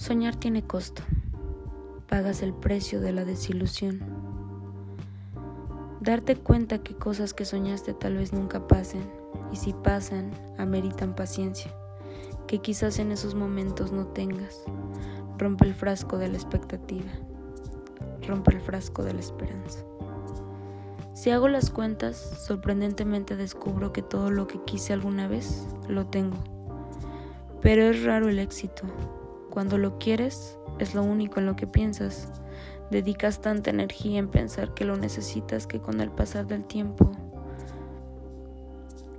Soñar tiene costo. Pagas el precio de la desilusión. Darte cuenta que cosas que soñaste tal vez nunca pasen, y si pasan, ameritan paciencia, que quizás en esos momentos no tengas. Rompe el frasco de la expectativa. Rompe el frasco de la esperanza. Si hago las cuentas, sorprendentemente descubro que todo lo que quise alguna vez lo tengo. Pero es raro el éxito. Cuando lo quieres, es lo único en lo que piensas. Dedicas tanta energía en pensar que lo necesitas que con el pasar del tiempo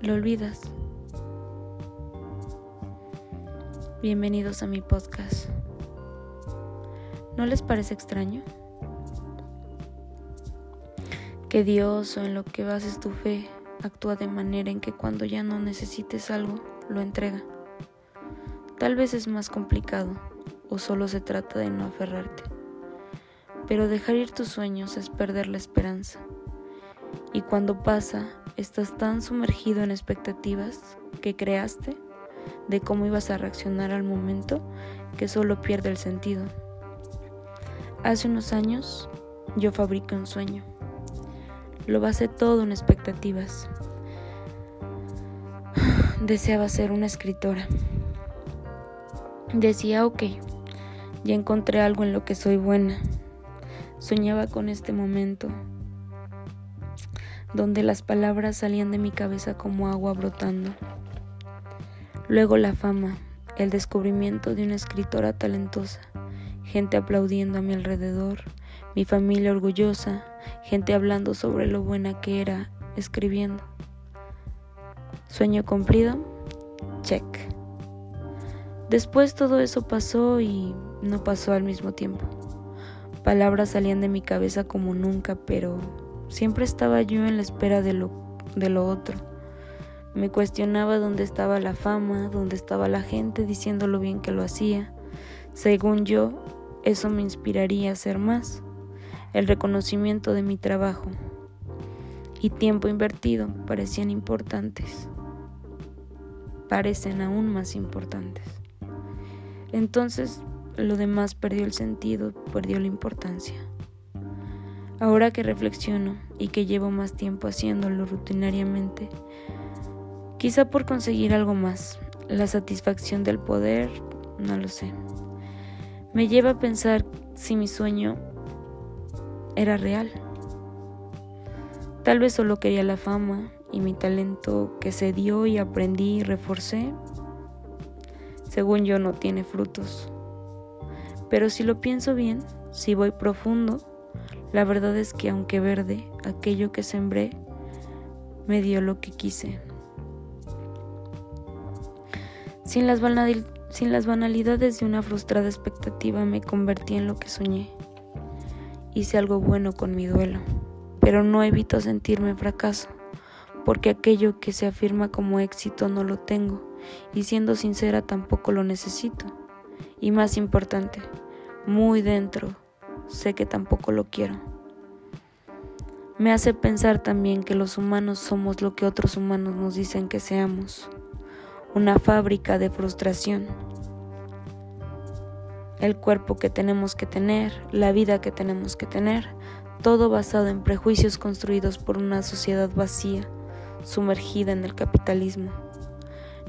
lo olvidas. Bienvenidos a mi podcast. ¿No les parece extraño? Que Dios o en lo que bases tu fe actúa de manera en que cuando ya no necesites algo, lo entrega. Tal vez es más complicado o solo se trata de no aferrarte. Pero dejar ir tus sueños es perder la esperanza. Y cuando pasa, estás tan sumergido en expectativas que creaste de cómo ibas a reaccionar al momento que solo pierde el sentido. Hace unos años yo fabriqué un sueño. Lo basé todo en expectativas. Deseaba ser una escritora. Decía, ok, ya encontré algo en lo que soy buena. Soñaba con este momento, donde las palabras salían de mi cabeza como agua brotando. Luego la fama, el descubrimiento de una escritora talentosa, gente aplaudiendo a mi alrededor, mi familia orgullosa, gente hablando sobre lo buena que era escribiendo. Sueño cumplido, check. Después todo eso pasó y no pasó al mismo tiempo. Palabras salían de mi cabeza como nunca, pero siempre estaba yo en la espera de lo, otro. Me cuestionaba dónde estaba la fama, dónde estaba la gente diciendo lo bien que lo hacía. Según yo, eso me inspiraría a hacer más. El reconocimiento de mi trabajo y tiempo invertido parecían importantes. Parecen aún más importantes. Entonces lo demás perdió el sentido, perdió la importancia. Ahora que reflexiono y que llevo más tiempo haciéndolo rutinariamente, quizá por conseguir algo más, la satisfacción del poder, no lo sé. Me lleva a pensar si mi sueño era real. Tal vez solo quería la fama y mi talento que se dio y aprendí y reforcé según yo no tiene frutos. Pero si lo pienso bien, si voy profundo, la verdad es que aunque verde, aquello que sembré me dio lo que quise. Sin las, banalidades de una frustrada expectativa me convertí en lo que soñé. Hice algo bueno con mi duelo, pero no evito sentirme fracaso, porque aquello que se afirma como éxito no lo tengo y siendo sincera tampoco lo necesito. Y más importante, muy dentro, sé que tampoco lo quiero. Me hace pensar también que los humanos somos lo que otros humanos nos dicen que seamos, una fábrica de frustración. El cuerpo que tenemos que tener, la vida que tenemos que tener, todo basado en prejuicios construidos por una sociedad vacía, sumergida en el capitalismo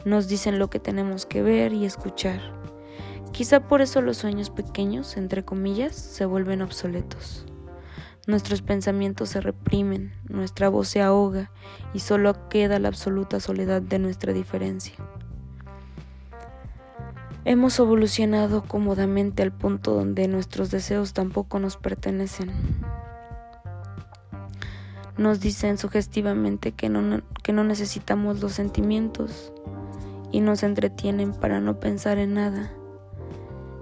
nos dicen lo que tenemos que ver y escuchar. Quizá por eso los sueños pequeños, entre comillas, se vuelven obsoletos. Nuestros pensamientos se reprimen, nuestra voz se ahoga y solo queda la absoluta soledad de nuestra diferencia. Hemos evolucionado cómodamente al punto donde nuestros deseos tampoco nos pertenecen. Nos dicen sugestivamente que no, que no necesitamos los sentimientos, y nos entretienen para no pensar en nada,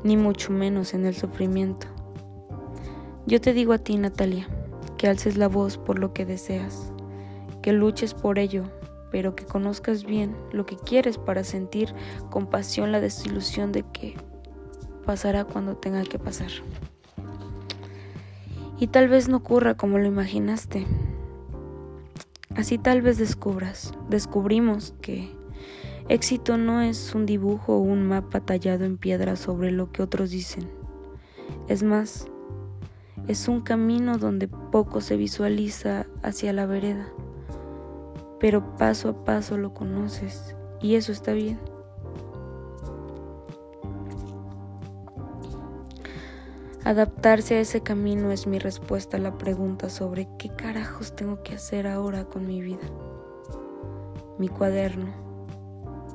ni mucho menos en el sufrimiento. Yo te digo a ti, Natalia, que alces la voz por lo que deseas, que luches por ello, pero que conozcas bien lo que quieres para sentir con pasión la desilusión de que pasará cuando tenga que pasar. Y tal vez no ocurra como lo imaginaste. Así tal vez descubras, descubrimos que Éxito no es un dibujo o un mapa tallado en piedra sobre lo que otros dicen. Es más, es un camino donde poco se visualiza hacia la vereda, pero paso a paso lo conoces y eso está bien. Adaptarse a ese camino es mi respuesta a la pregunta sobre qué carajos tengo que hacer ahora con mi vida. Mi cuaderno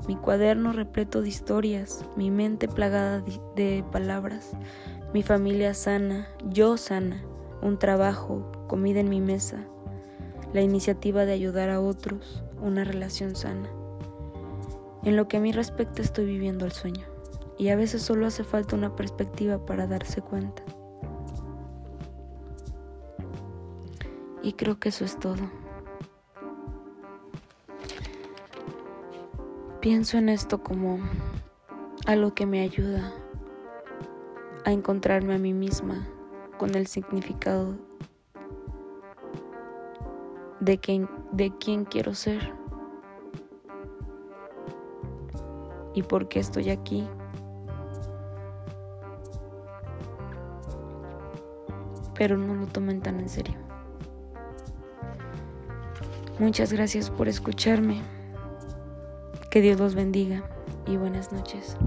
mi cuaderno repleto de historias, mi mente plagada de palabras, mi familia sana, yo sana, un trabajo, comida en mi mesa, la iniciativa de ayudar a otros, una relación sana. En lo que a mí respecta estoy viviendo el sueño y a veces solo hace falta una perspectiva para darse cuenta. Y creo que eso es todo. Pienso en esto como algo que me ayuda a encontrarme a mí misma con el significado de quién, de quién quiero ser y por qué estoy aquí. Pero no lo tomen tan en serio. Muchas gracias por escucharme. Que Dios los bendiga y buenas noches.